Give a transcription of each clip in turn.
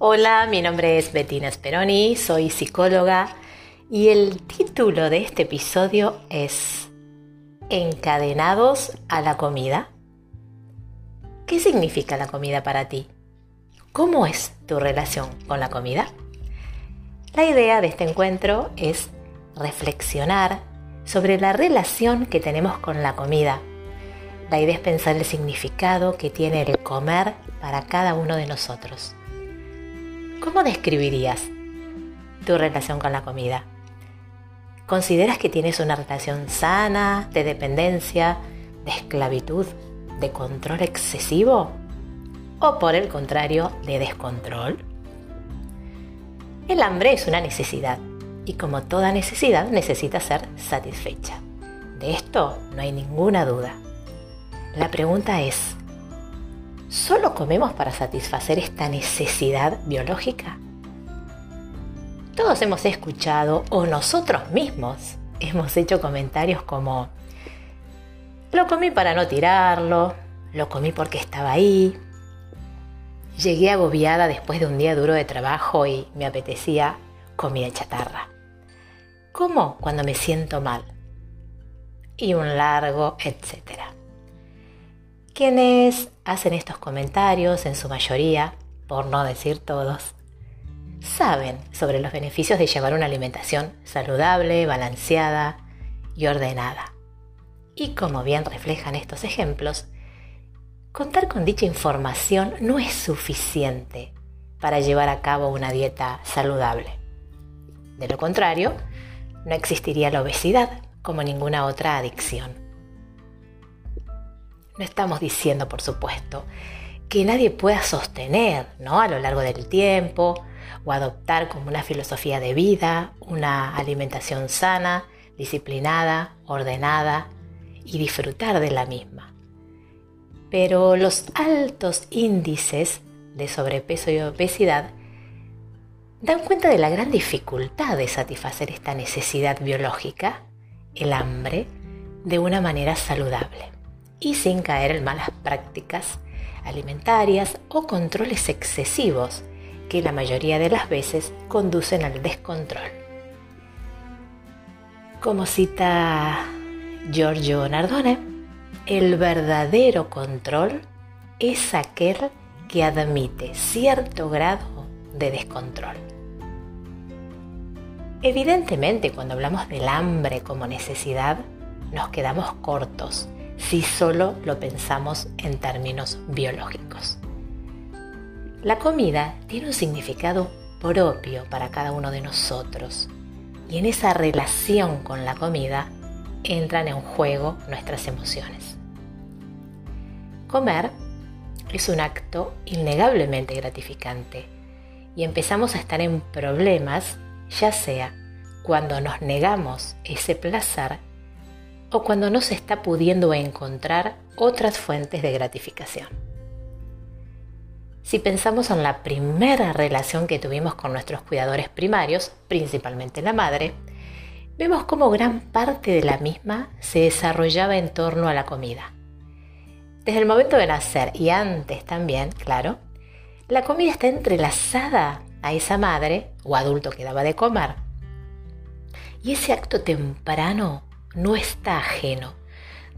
Hola, mi nombre es Bettina Speroni, soy psicóloga y el título de este episodio es Encadenados a la comida. ¿Qué significa la comida para ti? ¿Cómo es tu relación con la comida? La idea de este encuentro es reflexionar sobre la relación que tenemos con la comida. La idea es pensar el significado que tiene el comer para cada uno de nosotros. ¿Cómo describirías tu relación con la comida? ¿Consideras que tienes una relación sana, de dependencia, de esclavitud, de control excesivo? ¿O por el contrario, de descontrol? El hambre es una necesidad y como toda necesidad necesita ser satisfecha. De esto no hay ninguna duda. La pregunta es, ¿Solo comemos para satisfacer esta necesidad biológica? Todos hemos escuchado o nosotros mismos hemos hecho comentarios como, lo comí para no tirarlo, lo comí porque estaba ahí, llegué agobiada después de un día duro de trabajo y me apetecía comida chatarra. ¿Cómo cuando me siento mal? Y un largo etcétera. Quienes hacen estos comentarios, en su mayoría, por no decir todos, saben sobre los beneficios de llevar una alimentación saludable, balanceada y ordenada. Y como bien reflejan estos ejemplos, contar con dicha información no es suficiente para llevar a cabo una dieta saludable. De lo contrario, no existiría la obesidad como ninguna otra adicción. No estamos diciendo, por supuesto, que nadie pueda sostener ¿no? a lo largo del tiempo o adoptar como una filosofía de vida una alimentación sana, disciplinada, ordenada y disfrutar de la misma. Pero los altos índices de sobrepeso y obesidad dan cuenta de la gran dificultad de satisfacer esta necesidad biológica, el hambre, de una manera saludable y sin caer en malas prácticas alimentarias o controles excesivos que la mayoría de las veces conducen al descontrol. Como cita Giorgio Nardone, el verdadero control es aquel que admite cierto grado de descontrol. Evidentemente, cuando hablamos del hambre como necesidad, nos quedamos cortos si solo lo pensamos en términos biológicos. La comida tiene un significado propio para cada uno de nosotros y en esa relación con la comida entran en juego nuestras emociones. Comer es un acto innegablemente gratificante y empezamos a estar en problemas ya sea cuando nos negamos ese placer o cuando no se está pudiendo encontrar otras fuentes de gratificación. Si pensamos en la primera relación que tuvimos con nuestros cuidadores primarios, principalmente la madre, vemos cómo gran parte de la misma se desarrollaba en torno a la comida. Desde el momento de nacer y antes también, claro, la comida está entrelazada a esa madre o adulto que daba de comer. Y ese acto temprano no está ajeno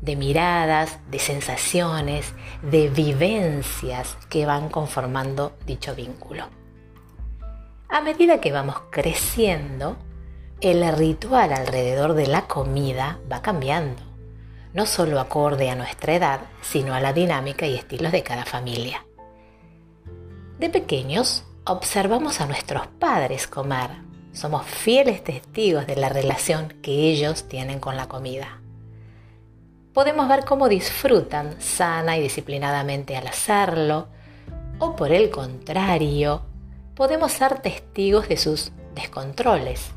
de miradas, de sensaciones, de vivencias que van conformando dicho vínculo. A medida que vamos creciendo, el ritual alrededor de la comida va cambiando, no solo acorde a nuestra edad, sino a la dinámica y estilos de cada familia. De pequeños, observamos a nuestros padres comer, somos fieles testigos de la relación que ellos tienen con la comida. Podemos ver cómo disfrutan sana y disciplinadamente al hacerlo, o por el contrario, podemos ser testigos de sus descontroles.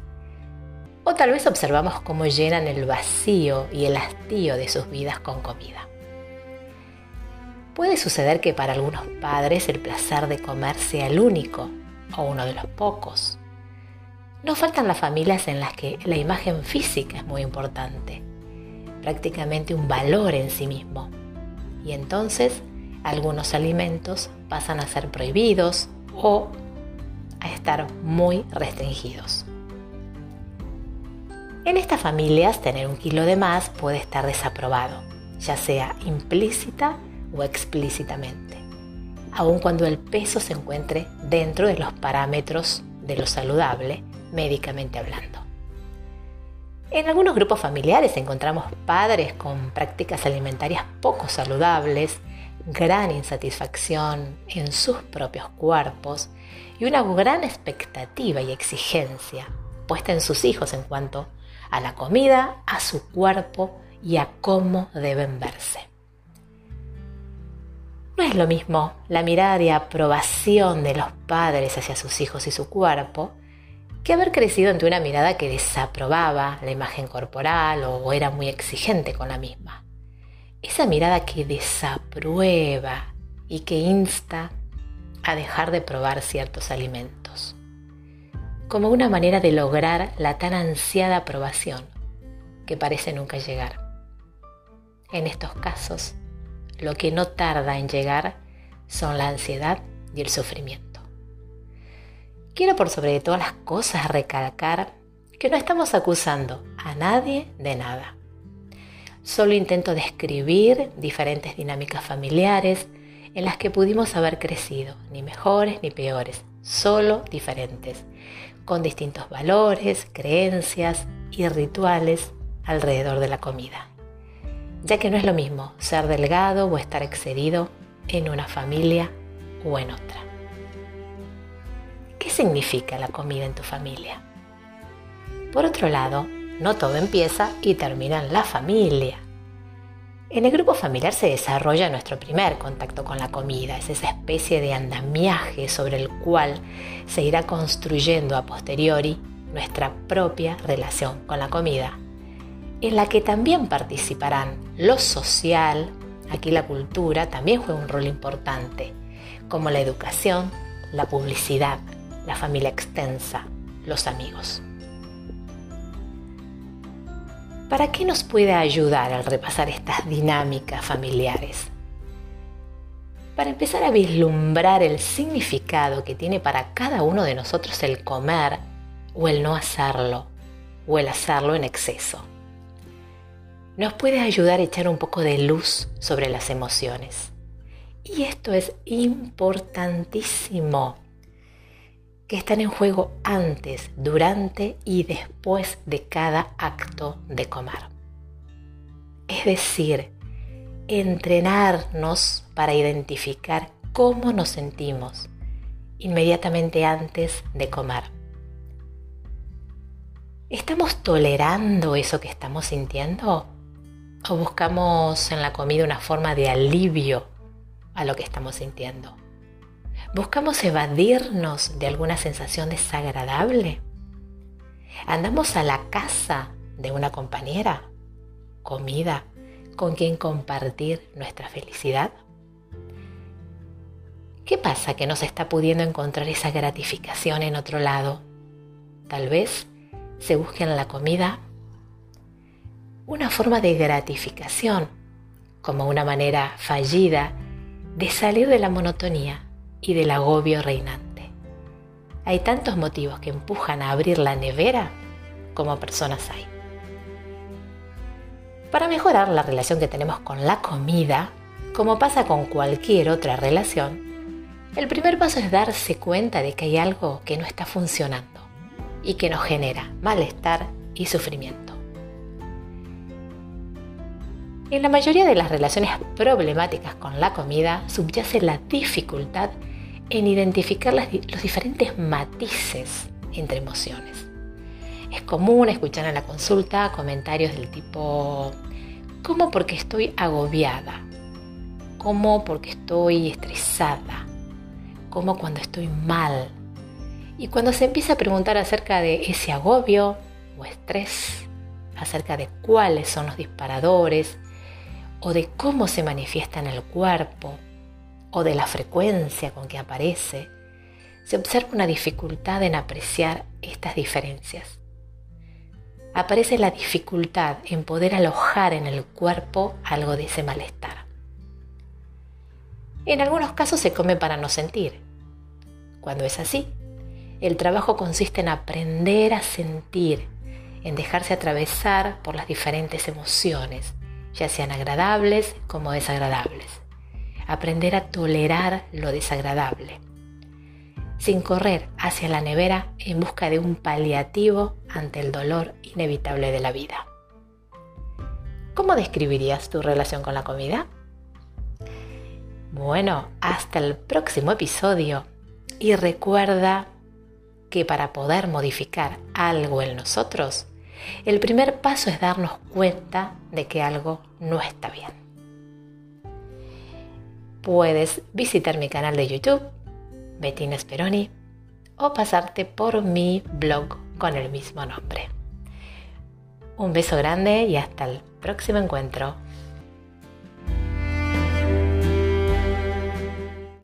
O tal vez observamos cómo llenan el vacío y el hastío de sus vidas con comida. Puede suceder que para algunos padres el placer de comer sea el único o uno de los pocos no faltan las familias en las que la imagen física es muy importante, prácticamente un valor en sí mismo. Y entonces algunos alimentos pasan a ser prohibidos o a estar muy restringidos. En estas familias tener un kilo de más puede estar desaprobado, ya sea implícita o explícitamente, aun cuando el peso se encuentre dentro de los parámetros de lo saludable, médicamente hablando. En algunos grupos familiares encontramos padres con prácticas alimentarias poco saludables, gran insatisfacción en sus propios cuerpos y una gran expectativa y exigencia puesta en sus hijos en cuanto a la comida, a su cuerpo y a cómo deben verse. No es lo mismo la mirada de aprobación de los padres hacia sus hijos y su cuerpo que haber crecido ante una mirada que desaprobaba la imagen corporal o era muy exigente con la misma. Esa mirada que desaprueba y que insta a dejar de probar ciertos alimentos como una manera de lograr la tan ansiada aprobación que parece nunca llegar. En estos casos, lo que no tarda en llegar son la ansiedad y el sufrimiento. Quiero por sobre todas las cosas recalcar que no estamos acusando a nadie de nada. Solo intento describir diferentes dinámicas familiares en las que pudimos haber crecido, ni mejores ni peores, solo diferentes, con distintos valores, creencias y rituales alrededor de la comida, ya que no es lo mismo ser delgado o estar excedido en una familia o en otra. ¿Qué significa la comida en tu familia? Por otro lado, no todo empieza y termina en la familia. En el grupo familiar se desarrolla nuestro primer contacto con la comida, es esa especie de andamiaje sobre el cual se irá construyendo a posteriori nuestra propia relación con la comida, en la que también participarán lo social, aquí la cultura también juega un rol importante, como la educación, la publicidad, la familia extensa, los amigos. ¿Para qué nos puede ayudar al repasar estas dinámicas familiares? Para empezar a vislumbrar el significado que tiene para cada uno de nosotros el comer o el no hacerlo, o el hacerlo en exceso. Nos puede ayudar a echar un poco de luz sobre las emociones. Y esto es importantísimo que están en juego antes, durante y después de cada acto de comer. Es decir, entrenarnos para identificar cómo nos sentimos inmediatamente antes de comer. ¿Estamos tolerando eso que estamos sintiendo? ¿O buscamos en la comida una forma de alivio a lo que estamos sintiendo? ¿Buscamos evadirnos de alguna sensación desagradable? ¿Andamos a la casa de una compañera, comida, con quien compartir nuestra felicidad? ¿Qué pasa que no se está pudiendo encontrar esa gratificación en otro lado? Tal vez se busque en la comida una forma de gratificación, como una manera fallida de salir de la monotonía y del agobio reinante. Hay tantos motivos que empujan a abrir la nevera como personas hay. Para mejorar la relación que tenemos con la comida, como pasa con cualquier otra relación, el primer paso es darse cuenta de que hay algo que no está funcionando y que nos genera malestar y sufrimiento. En la mayoría de las relaciones problemáticas con la comida subyace la dificultad en identificar los diferentes matices entre emociones. Es común escuchar en la consulta comentarios del tipo, ¿cómo porque estoy agobiada? ¿Cómo porque estoy estresada? ¿Cómo cuando estoy mal? Y cuando se empieza a preguntar acerca de ese agobio o estrés, acerca de cuáles son los disparadores o de cómo se manifiesta en el cuerpo, o de la frecuencia con que aparece, se observa una dificultad en apreciar estas diferencias. Aparece la dificultad en poder alojar en el cuerpo algo de ese malestar. En algunos casos se come para no sentir. Cuando es así, El trabajo consiste en aprender a sentir, en dejarse atravesar por las diferentes emociones, ya sean agradables como desagradables. Aprender a tolerar lo desagradable, sin correr hacia la nevera en busca de un paliativo ante el dolor inevitable de la vida. ¿Cómo describirías tu relación con la comida? Bueno, hasta el próximo episodio y recuerda que para poder modificar algo en nosotros, el primer paso es darnos cuenta de que algo no está bien. Puedes visitar mi canal de YouTube, Bettina Speroni, o pasarte por mi blog con el mismo nombre. Un beso grande y hasta el próximo encuentro.